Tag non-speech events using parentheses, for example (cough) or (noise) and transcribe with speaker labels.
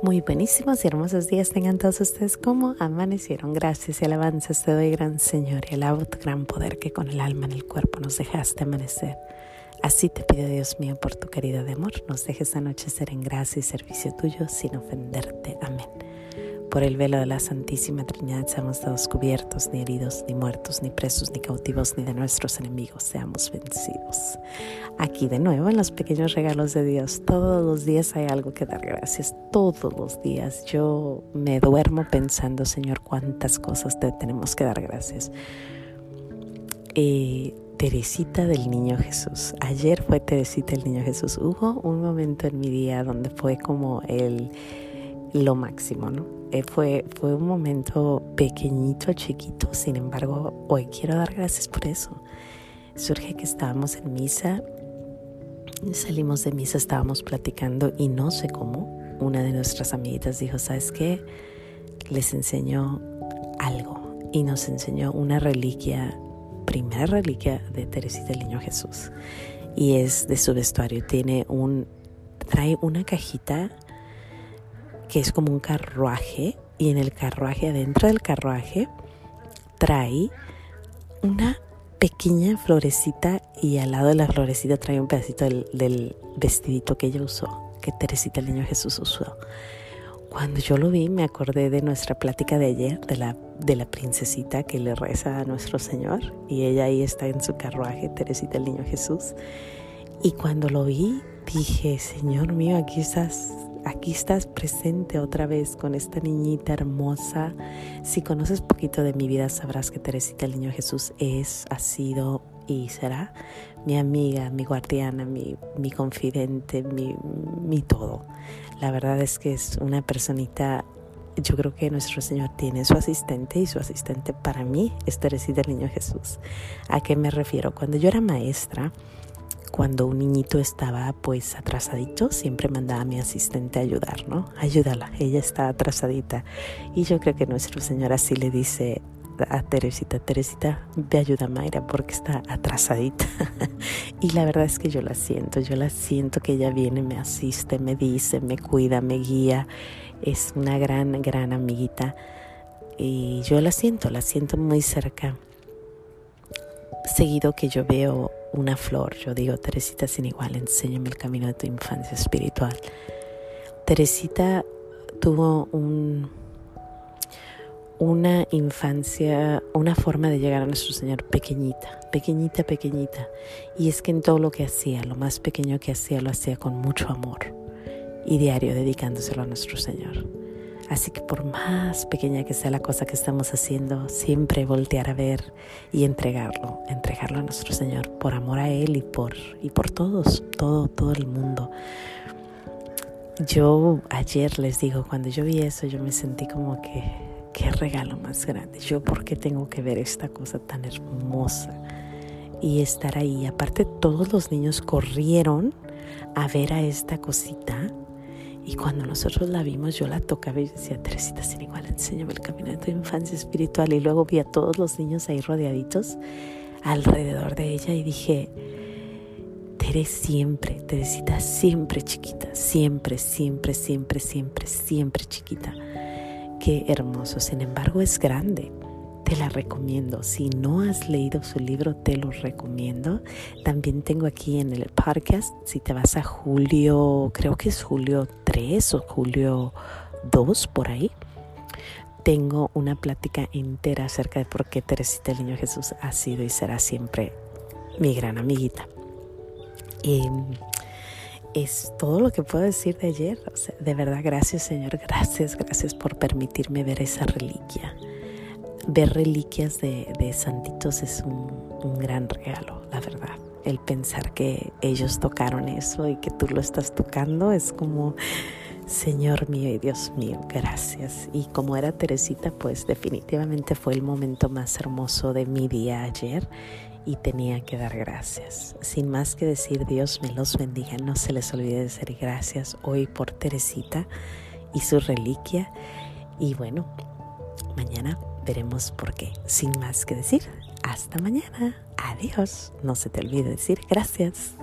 Speaker 1: Muy buenísimos y hermosos días tengan todos ustedes como amanecieron. Gracias y alabanzas te doy, gran Señor, y alabo tu gran poder que con el alma en el cuerpo nos dejaste amanecer. Así te pido, Dios mío, por tu caridad de amor, nos dejes anochecer en gracia y servicio tuyo sin ofenderte. Amén. Por el velo de la Santísima Trinidad seamos todos cubiertos, ni heridos, ni muertos, ni presos, ni cautivos, ni de nuestros enemigos seamos vencidos. Aquí de nuevo en los pequeños regalos de Dios, todos los días hay algo que dar gracias, todos los días. Yo me duermo pensando, Señor, cuántas cosas te tenemos que dar gracias. Eh, Teresita del Niño Jesús. Ayer fue Teresita del Niño Jesús. Hubo un momento en mi día donde fue como el lo máximo, ¿no? Eh, fue, fue un momento pequeñito, chiquito, sin embargo, hoy quiero dar gracias por eso. Surge que estábamos en misa, salimos de misa, estábamos platicando y no sé cómo, una de nuestras amiguitas dijo, ¿sabes qué? Les enseñó algo y nos enseñó una reliquia, primera reliquia de Teresita del Niño Jesús. Y es de su vestuario, tiene un, trae una cajita que es como un carruaje y en el carruaje, adentro del carruaje, trae una pequeña florecita y al lado de la florecita trae un pedacito del, vestidito que ella usó, que Teresita el Niño Jesús usó. Cuando yo lo vi me acordé de nuestra plática de ayer, de la, de la princesita que le reza a nuestro Señor y ella ahí está en su carruaje, Teresita el Niño Jesús. Y cuando lo vi dije, Señor mío, aquí estás aquí estás presente otra vez con esta niñita hermosa. Si conoces poquito de mi vida, sabrás que Teresita el Niño Jesús es, ha sido y será mi amiga, mi guardiana, mi, mi confidente, mi, mi todo. La verdad es que es una personita yo creo que nuestro Señor tiene su asistente y su asistente para mí es Teresita el Niño Jesús. ¿A qué me refiero? Cuando yo era maestra, cuando un niñito estaba pues atrasadito, siempre mandaba a mi asistente a ayudar, ¿no? Ayúdala, ella está atrasadita. Y yo creo que nuestro Señor así le dice a Teresita, Teresita, ve ayuda a Mayra porque está atrasadita. (laughs) y la verdad es que yo la siento, yo la siento que ella viene, me asiste, me dice, me cuida, me guía. Es una gran, gran amiguita. Y yo la siento, la siento muy cerca. Seguido que yo veo una flor. Yo digo, Teresita sin igual, enséñame el camino de tu infancia espiritual. Teresita tuvo un, una infancia, una forma de llegar a nuestro Señor pequeñita, pequeñita, pequeñita. Y es que en todo lo que hacía, lo más pequeño que hacía, lo hacía con mucho amor y diario dedicándoselo a nuestro Señor. Así que por más pequeña que sea la cosa que estamos haciendo, siempre voltear a ver y entregarlo, entregarlo a nuestro Señor por amor a Él y por, y por todos, todo, todo el mundo. Yo ayer les digo, cuando yo vi eso, yo me sentí como que, qué regalo más grande. Yo, ¿por qué tengo que ver esta cosa tan hermosa? Y estar ahí. Aparte, todos los niños corrieron a ver a esta cosita y cuando nosotros la vimos, yo la tocaba y decía, Teresita, sin igual, enséñame el camino de tu infancia espiritual. Y luego vi a todos los niños ahí rodeaditos alrededor de ella y dije, Teres siempre, Teresita, siempre chiquita, siempre, siempre, siempre, siempre, siempre chiquita. Qué hermoso. Sin embargo, es grande te la recomiendo. Si no has leído su libro, te lo recomiendo. También tengo aquí en el podcast, si te vas a julio, creo que es julio 3 o julio 2 por ahí, tengo una plática entera acerca de por qué Teresita el Niño Jesús ha sido y será siempre mi gran amiguita. Y es todo lo que puedo decir de ayer. de verdad, gracias Señor, gracias, gracias por permitirme ver esa reliquia ver reliquias de, santitos es un, gran regalo, la verdad. El pensar que ellos tocaron eso y que tú lo estás tocando es como, Señor mío y Dios mío, gracias. Y como era Teresita, pues definitivamente fue el momento más hermoso de mi día ayer y tenía que dar gracias. Sin más que decir, Dios me los bendiga. No se les olvide decir gracias hoy por Teresita y su reliquia. Y bueno, mañana veremos por qué. Sin más que decir, hasta mañana. Adiós. No se te olvide decir gracias.